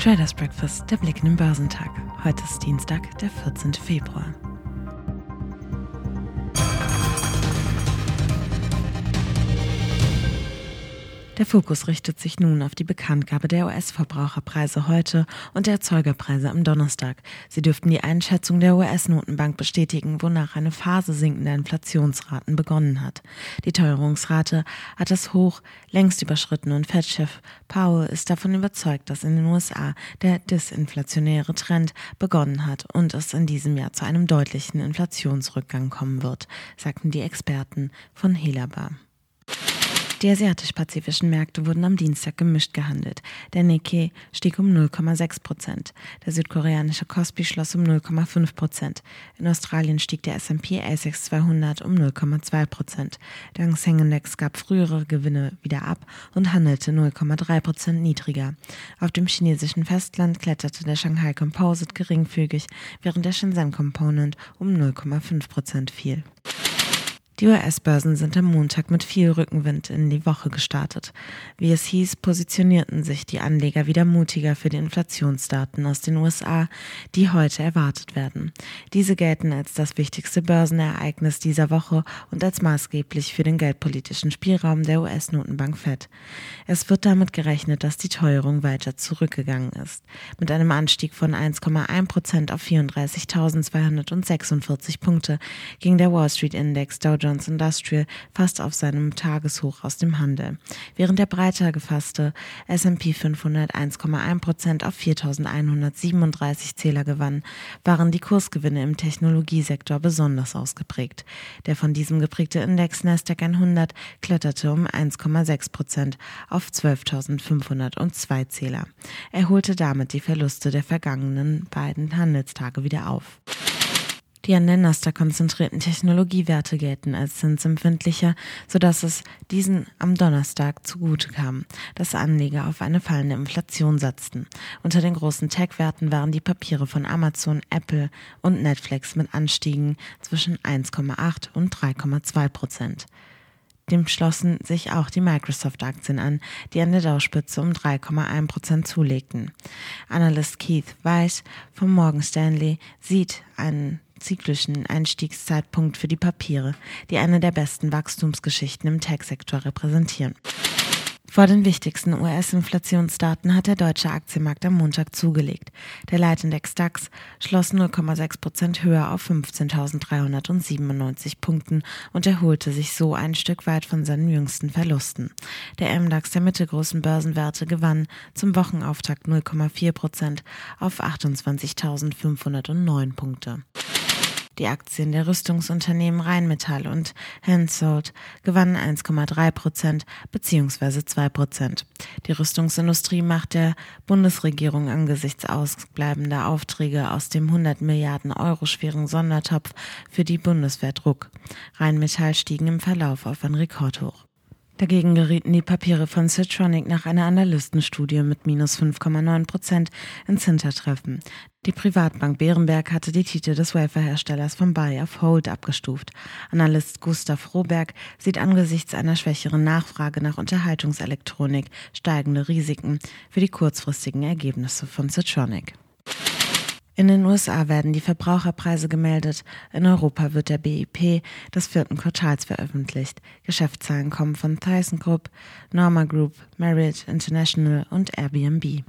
Traders Breakfast, der Blick in den Börsentag. Heute ist Dienstag, der 14. Februar. Der Fokus richtet sich nun auf die Bekanntgabe der US-Verbraucherpreise heute und der Erzeugerpreise am Donnerstag. Sie dürften die Einschätzung der US-Notenbank bestätigen, wonach eine Phase sinkender Inflationsraten begonnen hat. Die Teuerungsrate hat das Hoch längst überschritten und Fed-Chef Powell ist davon überzeugt, dass in den USA der disinflationäre Trend begonnen hat und es in diesem Jahr zu einem deutlichen Inflationsrückgang kommen wird, sagten die Experten von Helaba. Die asiatisch-pazifischen Märkte wurden am Dienstag gemischt gehandelt. Der Nikkei stieg um 0,6 Prozent. Der südkoreanische Kospi schloss um 0,5 Prozent. In Australien stieg der S&P ASX 200 um 0,2 Prozent. Der Hang Seng Index gab frühere Gewinne wieder ab und handelte 0,3 Prozent niedriger. Auf dem chinesischen Festland kletterte der Shanghai Composite geringfügig, während der Shenzhen Component um 0,5 Prozent fiel. Die US-Börsen sind am Montag mit viel Rückenwind in die Woche gestartet. Wie es hieß, positionierten sich die Anleger wieder mutiger für die Inflationsdaten aus den USA, die heute erwartet werden. Diese gelten als das wichtigste Börsenereignis dieser Woche und als maßgeblich für den geldpolitischen Spielraum der US-Notenbank Fed. Es wird damit gerechnet, dass die Teuerung weiter zurückgegangen ist. Mit einem Anstieg von 1,1 Prozent auf 34.246 Punkte ging der Wall Street Index Dow Jones Jones Industrial fast auf seinem Tageshoch aus dem Handel. Während der breiter gefasste S&P 500 1,1 Prozent auf 4.137 Zähler gewann, waren die Kursgewinne im Technologiesektor besonders ausgeprägt. Der von diesem geprägte Index Nasdaq 100 kletterte um 1,6 Prozent auf 12.502 Zähler. Er holte damit die Verluste der vergangenen beiden Handelstage wieder auf. Die an den Nasdaq konzentrierten Technologiewerte gelten als zinsempfindlicher, sodass es diesen am Donnerstag zugute kam, dass Anleger auf eine fallende Inflation setzten. Unter den großen Tech-Werten waren die Papiere von Amazon, Apple und Netflix mit Anstiegen zwischen 1,8 und 3,2 Prozent. Dem schlossen sich auch die Microsoft-Aktien an, die an der Dauspitze um 3,1 Prozent zulegten. Analyst Keith Weiss von Morgan Stanley sieht einen zyklischen Einstiegszeitpunkt für die Papiere, die eine der besten Wachstumsgeschichten im Tech-Sektor repräsentieren. Vor den wichtigsten US-Inflationsdaten hat der deutsche Aktienmarkt am Montag zugelegt. Der Leitindex DAX schloss 0,6 Prozent höher auf 15.397 Punkten und erholte sich so ein Stück weit von seinen jüngsten Verlusten. Der MDAX der mittelgroßen Börsenwerte gewann zum Wochenauftakt 0,4 Prozent auf 28.509 Punkte. Die Aktien der Rüstungsunternehmen Rheinmetall und Hensoldt gewannen 1,3 Prozent bzw. 2 Prozent. Die Rüstungsindustrie macht der Bundesregierung angesichts ausbleibender Aufträge aus dem 100 Milliarden Euro schweren Sondertopf für die Bundeswehr Druck. Rheinmetall stiegen im Verlauf auf ein Rekordhoch. Dagegen gerieten die Papiere von Citronic nach einer Analystenstudie mit minus 5,9 Prozent ins Hintertreffen. Die Privatbank Bärenberg hatte die Titel des Waferherstellers von Buy auf Hold abgestuft. Analyst Gustav Roberg sieht angesichts einer schwächeren Nachfrage nach Unterhaltungselektronik steigende Risiken für die kurzfristigen Ergebnisse von Citronic. In den USA werden die Verbraucherpreise gemeldet. In Europa wird der BIP des vierten Quartals veröffentlicht. Geschäftszahlen kommen von Tyson Group, Norma Group, Marriott International und Airbnb.